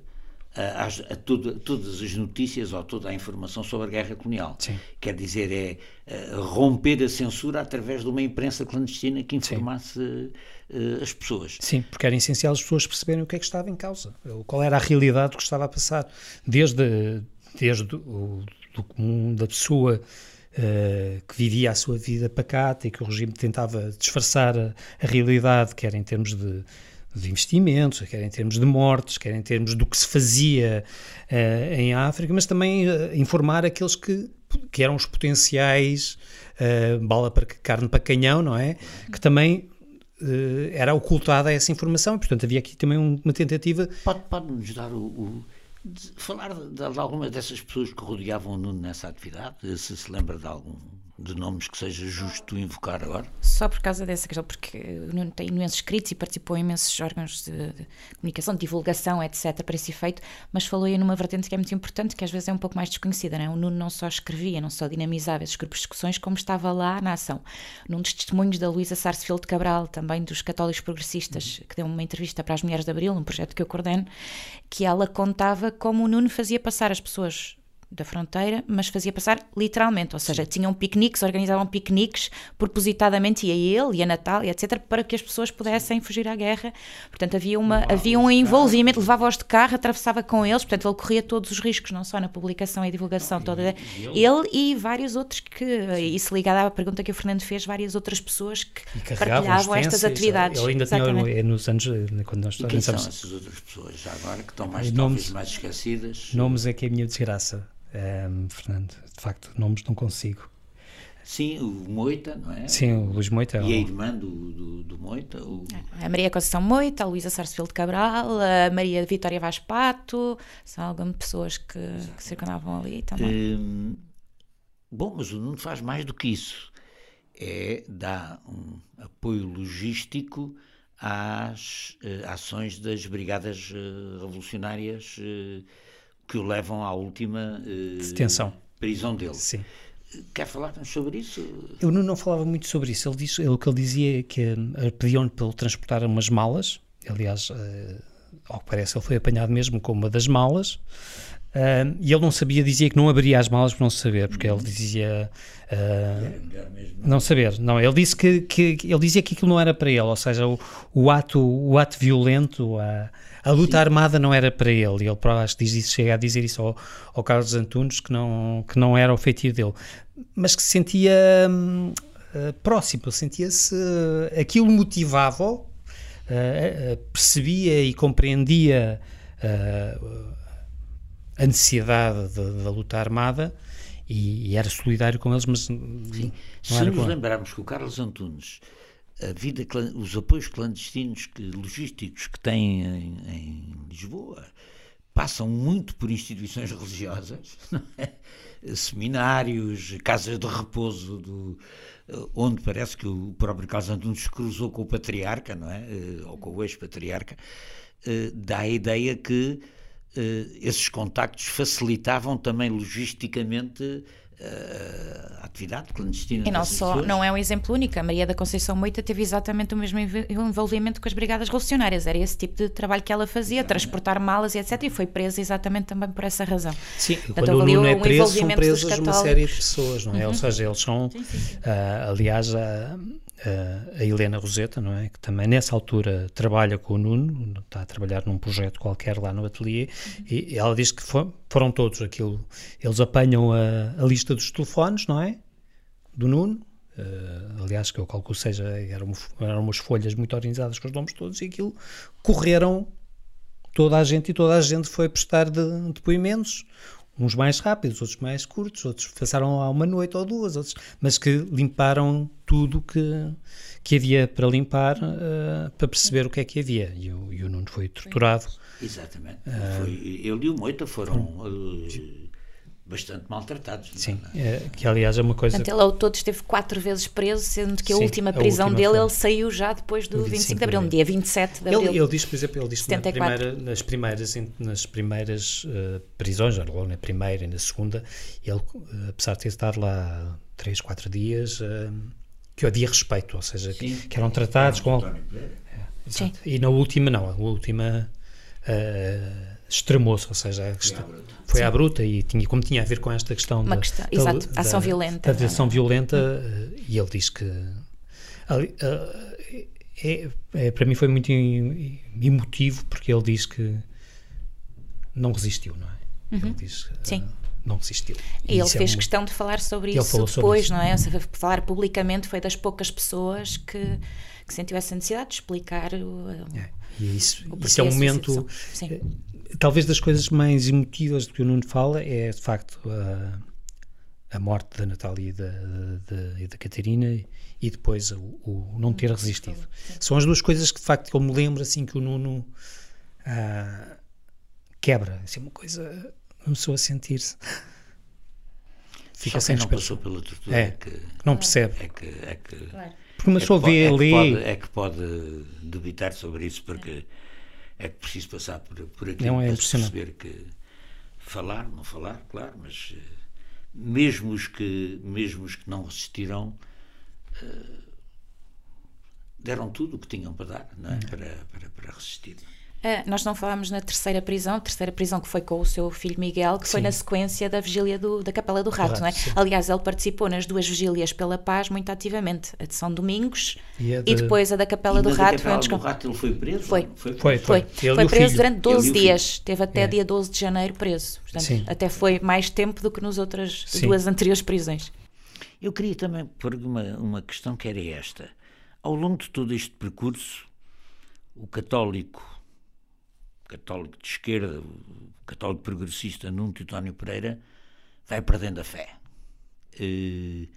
a, a, toda, todas as notícias ou toda a informação sobre a guerra colonial. Sim. Quer dizer, é, é romper a censura através de uma imprensa clandestina que informasse uh, as pessoas. Sim, porque era essencial as pessoas perceberem o que é que estava em causa, qual era a realidade do que estava a passar, desde, desde o do comum da pessoa. Uh, que vivia a sua vida pacata e que o regime tentava disfarçar a, a realidade, quer em termos de, de investimentos, quer em termos de mortes, quer em termos do que se fazia uh, em África, mas também uh, informar aqueles que, que eram os potenciais uh, bala para carne para canhão, não é? Que também era ocultada essa informação, portanto havia aqui também uma tentativa. Pode, pode nos dar o, o de falar de, de alguma dessas pessoas que rodeavam o Nuno nessa atividade? Se se lembra de algum de nomes que seja justo invocar agora? Só por causa dessa questão, porque o Nuno tem imensos escritos e participou em imensos órgãos de, de, comunicação, de divulgação, etc., para esse efeito, mas falou aí numa vertente que é muito importante, que às vezes é um pouco mais desconhecida. Não é? O Nuno não só escrevia, não só dinamizava esses grupos de discussões, como estava lá na ação. Num dos testemunhos da Luísa Sarsfield Cabral, também dos Católicos Progressistas, que deu uma entrevista para as Mulheres de Abril, um projeto que eu coordeno, que ela contava como o Nuno fazia passar as pessoas da fronteira, mas fazia passar literalmente, ou seja, tinham piqueniques, organizavam piqueniques propositadamente, ia ele e a Natália, etc., para que as pessoas pudessem fugir à guerra. Portanto, havia, uma, havia um envolvimento, levava-os de carro, atravessava com eles, portanto, ele corria todos os riscos, não só na publicação e divulgação, toda ele e vários outros que, isso ligado à pergunta que o Fernando fez, várias outras pessoas que partilhavam estas atividades. Ele ainda Exatamente. tinha, nos anos, quando nós e quem são essas outras pessoas, já agora, que estão mais, nomes, mais esquecidas? Nomes é que é a minha desgraça um, Fernando. De facto, nomes não consigo. Sim, o Moita, não é? Sim, o Luís Moita. E a irmã do, do, do Moita? O... A Maria Conceição Moita, a Luísa Sarsfield Cabral, a Maria Vitória Vaz Pato, são algumas pessoas que, que circundavam ali também. Hum, bom, mas o Nuno faz mais do que isso. É dar um apoio logístico às uh, ações das brigadas uh, revolucionárias uh, que o levam à última detenção. prisão dele. Sim. Quer falar sobre isso? Eu não, não falava muito sobre isso. Ele disse, ele, o que ele dizia é que uh, pediam-lhe para ele transportar umas malas. Aliás, uh, ao que parece, ele foi apanhado mesmo com uma das malas. Uh, e ele não sabia, dizia que não abriria as malas por não saber, porque ele dizia uh, não saber. Não, ele disse que, que, ele dizia que aquilo não era para ele, ou seja, o, o ato o ato violento, a, a luta Sim. armada não era para ele. E ele acho que diz isso, chega a dizer isso ao, ao Carlos Antunes que não que não era o feitio dele, mas que se sentia uh, próximo, sentia-se aquilo motivava, percebia e compreendia a necessidade da luta armada e, e, era solidário com eles, mas Sim. se nos lembrarmos que o Carlos Antunes, a vida, os apoios clandestinos que, logísticos que tem em, em Lisboa passam muito por instituições religiosas, é? seminários, casas de repouso, do, onde parece que o próprio Carlos Antunes cruzou com o patriarca, não é? Eh, ou com o ex-patriarca, eh, dá a ideia que eh, esses contactos facilitavam também logisticamente a atividade clandestina. E não só, pessoas. não é um exemplo único. A Maria da Conceição Moita teve exatamente o mesmo envolvimento com as brigadas revolucionárias. Era esse tipo de trabalho que ela fazia, exatamente. transportar malas e etc. E foi presa exatamente também por essa razão. Sim, Portanto, quando o Nuno é preso, são presas uma série de pessoas, não é? Uhum. Ou seja, eles são, sim, sim, sim. Uh, aliás, uh, a Helena Roseta, não é? Que também nessa altura trabalha com o Nuno, está a trabalhar num projeto qualquer lá no ateliê, e ela diz que for, foram todos aquilo. Eles apanham a, a, lista dos telefones, não é? Do Nuno. Uh, aliás, que eu calculo seja, eram, eram umas folhas muito organizadas com os nomes todos, e aquilo correram toda a gente e toda a gente foi prestar de, depoimentos uns mais rápidos, outros mais curtos, outros passaram lá uma noite ou duas, outros, mas que limparam tudo que, que havia para limpar uh, para perceber o que é que havia. E o, e o Nuno foi torturado. Exatamente. Uh, foi, ele e o Moita foram. Uh, bastante maltratados. É? Sim, é, que aliás é uma coisa. Portanto, ele ao todo esteve quatro vezes preso, sendo que a Sim, última prisão a última dele foi... ele saiu já depois do 25 de abril, no dia 27 de abril. Ele, ele diz, por exemplo, ele diz que na primeira, nas primeiras, nas primeiras uh, prisões, na primeira e na segunda, ele, uh, apesar de ter estado lá três, quatro dias, uh, que havia respeito, ou seja, que, que, eram tratados com. É, e na última, não, a última extremou-se, ou seja, foi à bruta e tinha, como tinha a ver com esta questão Uma da, questão, da, exato, da, ação violenta. Da ação violenta, hum. e ele diz que é, é, para mim foi muito emotivo porque ele diz que não resistiu, não é? Uhum. Ele diz Sim. não resistiu. E, ele fez é um... questão de falar sobre isso depois, sobre isso. não é? Falar publicamente foi das poucas pessoas que, que sentiu essa necessidade de explicar o, é. E isso, isso é um momento talvez das coisas mais emotivas do que o Nuno fala é de facto a, a morte da Natália e da, da, e da Catarina e depois o, o, não ter resistido. São as duas coisas que de facto eu me lembro assim que o Nuno uh, quebra, assim, uma coisa, pessoa a sentir-se. Fica Só sem não passou pela tortura é, que não percebe. É que, é que, claro. Porque uma pessoa é vê ali. É, é que pode dubitar sobre isso, porque é preciso passar por, por aqui não é para perceber que falar, não falar, claro, mas uh, mesmo os que, mesmo os que não resistiram uh, deram tudo o que tinham para dar não é? Uhum. para, para, para resistir. Uh, nós não falámos na terceira prisão, a terceira prisão que foi com o seu filho Miguel, que sim. foi na sequência da vigília do, da Capela do Rato, não é? Aliás, ele participou nas duas vigílias pela paz muito ativamente, a de São Domingos e, de... e depois a da Capela e do Rato. Capela do Rato ele foi preso? Foi. Foi, foi. Foi, foi. foi preso durante 12 dias, teve até é. dia 12 de janeiro preso. Portanto, sim. até foi mais tempo do que nos outras sim. duas anteriores prisões. Eu queria também pôr uma, uma questão que era esta. Ao longo de todo este percurso, o católico católico de esquerda, católico progressista Nuno Teutónio Pereira, vai perdendo a fé. Eh,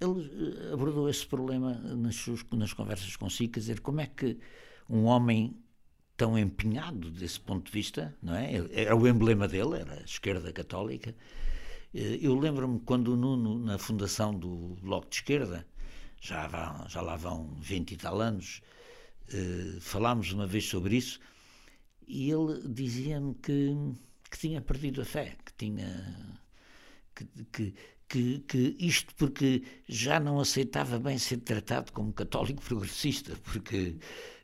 ele eh, abordou esse problema nas, suas, nas conversas consigo, quer dizer, como é que um homem tão empenhado desse ponto de vista, não é? Era o emblema dele, era a esquerda católica. Eh, eu lembro-me quando o Nuno, na fundação do Bloco de Esquerda, já, vão, já lá vão 20 e tal anos, eh, falámos uma vez sobre isso e ele dizia-me que, que tinha perdido a fé, que tinha. Que, que, que, que, isto porque já não aceitava bem ser tratado como católico progressista, porque,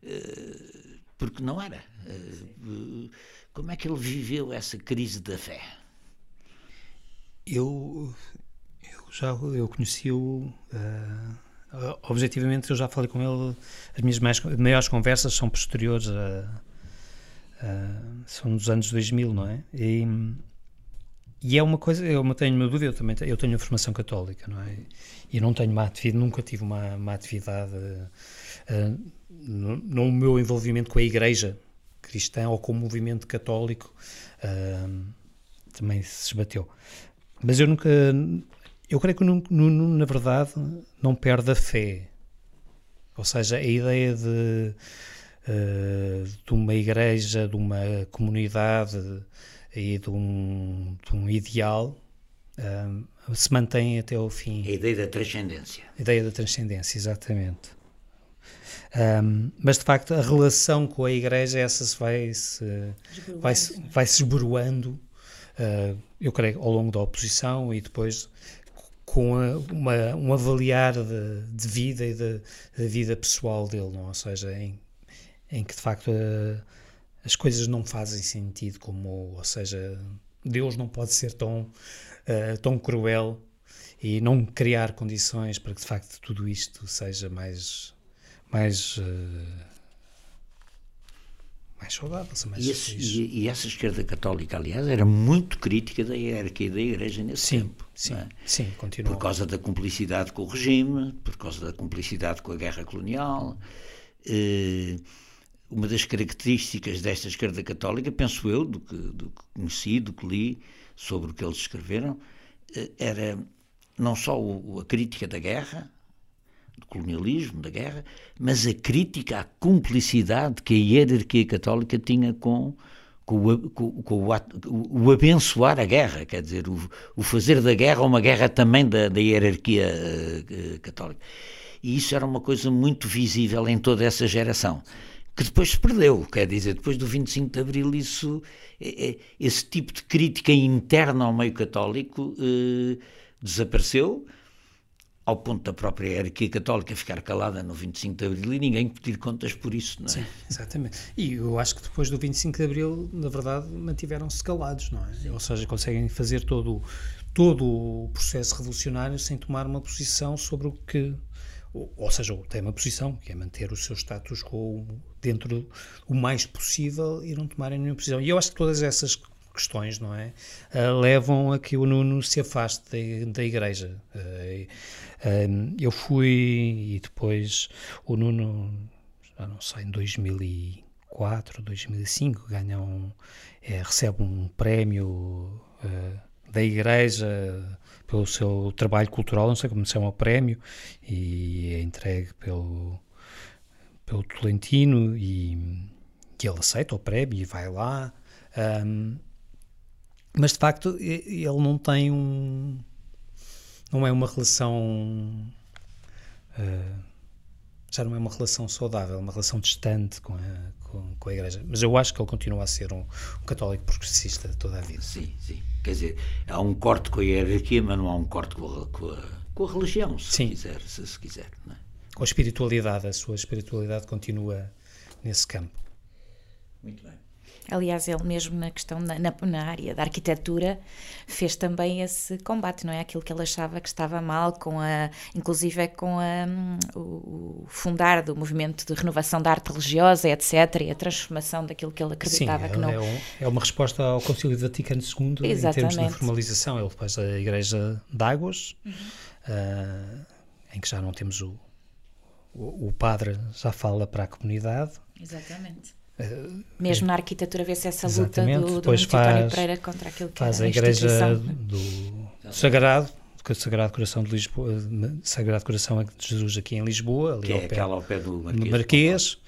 uh, porque não era. Uh, como é que ele viveu essa crise da fé? Eu, eu já eu conheci-o. Uh Uh, objetivamente, eu já falei com ele, as minhas mais, maiores conversas são posteriores a, são dos anos 2000, não é? E, e é uma coisa, eu tenho uma dúvida, eu também tenho, eu tenho formação católica, não é? E não tenho uma atividade, nunca tive uma, uma atividade uh, no, no, meu envolvimento com a igreja cristã ou com o movimento católico uh, também se esbateu. Mas eu nunca, eu creio que, no, no, na verdade, não perde a fé. Ou seja, a ideia de, uh, de uma igreja, de uma comunidade e de um, de um ideal uh, se mantém até ao fim. A ideia da transcendência. A ideia da transcendência, exatamente. Um, mas de facto a relação com a igreja essa se vai se vai se, vai se esboroando uh, eu creio ao longo da oposição e depois com a, uma, um avaliar de, de vida e da vida pessoal dele, não? ou seja, em, em que de facto a, as coisas não fazem sentido, como, ou seja, Deus não pode ser tão, uh, tão cruel e não criar condições para que de facto tudo isto seja mais, mais uh, mais saudáveis. Mais e, esse, e, e, essa esquerda católica, aliás, era muito crítica da hierarquia da Igreja nesse sim, tempo. Sim, é? sim, continua. Por causa da cumplicidade com o regime, por causa da cumplicidade com a guerra colonial. Eh, uma das características desta esquerda católica, penso eu, do que, do que conheci, do que li sobre o que eles escreveram, eh, era não só o, a crítica da guerra, colonialismo, da guerra, mas a crítica à cumplicidade que a hierarquia católica tinha com, com, o, com, com o, o, abençoar a guerra, quer dizer, o, o, fazer da guerra uma guerra também da, da hierarquia uh, católica. E isso era uma coisa muito visível em toda essa geração que depois se perdeu, quer dizer, depois do 25 de Abril isso, é, é, esse tipo de crítica interna ao meio católico eh, desapareceu, ao ponto da própria hierarquia católica ficar calada no 25 de Abril e ninguém pedir contas por isso, não é? Sim, exatamente. E eu acho que depois do 25 de Abril, na verdade, mantiveram-se calados, não é? Sim. Ou seja, conseguem fazer todo, todo o processo revolucionário sem tomar uma posição sobre o que ou, seja, tem uma posição, que é manter o seu status quo dentro o mais possível e não tomarem nenhuma posição. E eu acho que todas essas questões, não é? Uh, levam a que o Nuno se afaste da, da Igreja. Uh, uh, eu fui e depois o Nuno, já não sei, em 2004, 2005, ganha um, é, recebe um prémio da Igreja pelo seu trabalho cultural, não sei como se chama o prémio, e é entregue pelo, pelo Tolentino e que ele aceita o prémio e vai lá. Um, mas de facto ele não tem um. Não é uma relação. Uh, já não é uma relação saudável, é uma relação distante com a, com, com, a Igreja. Mas eu acho que ele continua a ser um, um católico progressista toda a vida. Sim, sim. Quer dizer, há um corte com a hierarquia, mas não há um corte com a, com a, com a religião, se sim. quiser. Se, se quiser é? Com a espiritualidade, a sua espiritualidade continua nesse campo. Muito bem. Aliás, ele mesmo na questão, na, na, área da arquitetura, fez também esse combate, não é? Aquilo que ele achava que estava mal, com a, inclusive com a, o, fundar do movimento de renovação da arte religiosa, etc., e a transformação daquilo que ele acreditava Sim, que não... É, um, é uma resposta ao Concílio Vaticano II Exatamente. em termos de formalização. Ele faz a Igreja de Águas, uhum. uh, em que já não temos o, o, o padre, já fala para a comunidade. Exatamente mesmo na arquitetura vê-se essa luta do, do Depois faz, Pereira contra aquilo que faz a, a igreja do Sagrado, do Sagrado Coração de Lisboa, Sagrado Coração de Jesus aqui em Lisboa, ali que ao, é pé, ao pé do Marquês. Marquês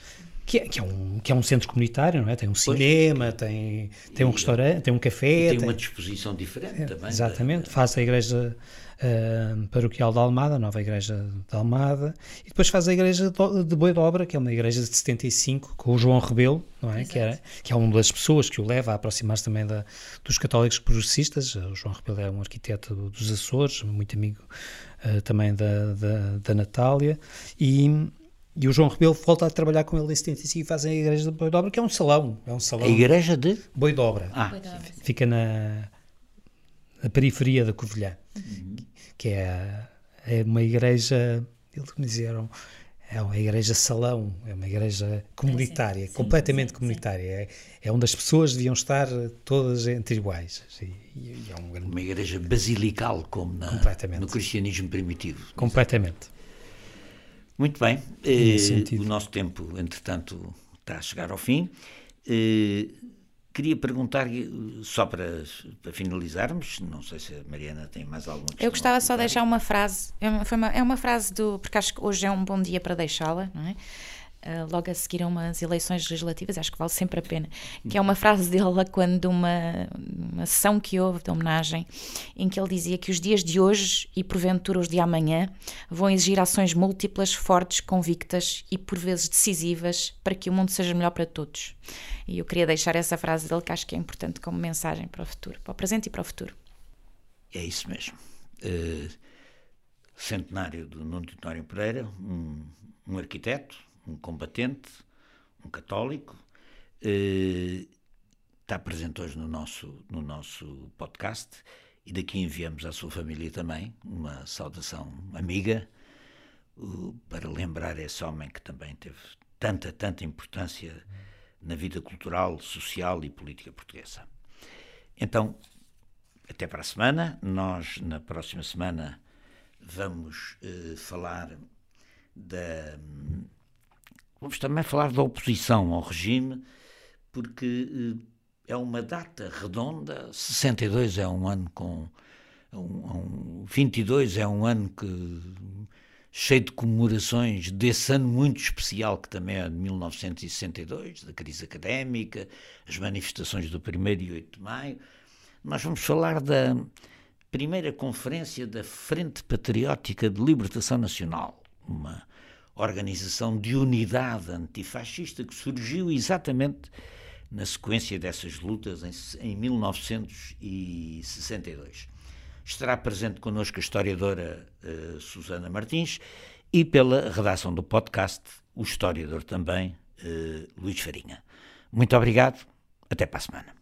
que é, que, é um, que é um centro comunitário, não é? Tem um cinema, tem, tem um restaurante, tem um café. tem, tem uma disposição diferente é, também. Exatamente, da, faz a igreja uh, paroquial de Almada, a nova igreja de Almada, e depois faz a igreja de Boi de Obra, que é uma igreja de 75, com o João Rebelo, não é? Que, é que é uma das pessoas que o leva a aproximar-se também da, dos católicos progressistas. O João Rebelo é um arquiteto dos Açores, muito amigo uh, também da, da, da Natália, e e o João Rebelo volta a trabalhar com ele em 75 e fazem a Igreja de Boi de Obra, que é um salão. É um salão a Igreja de? Boi de Obra. Ah. Fica na, na periferia da Covilhã. Uhum que é, é uma igreja, eles me disseram, é uma igreja salão, é uma igreja comunitária, sim, completamente sim, comunitária. É, é onde as pessoas deviam estar todas entre iguais. E, e é um grande... Uma igreja basilical, como na, no cristianismo primitivo. Completamente. Muito bem. Eh, o nosso tempo, entretanto, está a chegar ao fim. Eh, Queria perguntar, só para, para, finalizarmos, não sei se a Mariana tem mais alguma questão. Eu gostava só de deixar uma frase, é uma, uma, é uma frase do. porque acho que hoje é um bom dia para deixá-la, não é? Uh, logo a seguir a umas eleições legislativas, acho que vale sempre a pena, que é uma frase dele quando uma, uma sessão que houve de homenagem, em que ele dizia que os dias de hoje e porventura os de amanhã vão exigir ações múltiplas, fortes, convictas e por vezes decisivas para que o mundo seja melhor para todos. E eu queria deixar essa frase dele que acho que é importante como mensagem para o futuro, para o presente e para o futuro. É isso mesmo. Uh, centenário do Nuno Titório Pereira, um, um arquiteto, um combatente, um católico, eh, está presente hoje no nosso, no nosso podcast e daqui enviamos à sua família também uma saudação amiga para lembrar esse homem que também teve tanta, tanta importância na vida cultural, social e política portuguesa. Então, até para a semana. Nós, na próxima semana, vamos uh, falar da Vamos também falar da oposição ao regime, porque eh, é uma data redonda. 62 é um ano com. Um, um, 22 é um ano que cheio de comemorações desse ano muito especial que também é de 1962, da crise académica, as manifestações do 1 e 8 de maio. Nós vamos falar da primeira conferência da Frente Patriótica de Libertação Nacional, uma organização de unidade antifascista que surgiu exatamente na sequência dessas lutas em, em 1962. Estará presente connosco a historiadora uh, Susana Martins e pela redação do podcast, o historiador também, uh, Luís Farinha. Muito obrigado, até para a semana.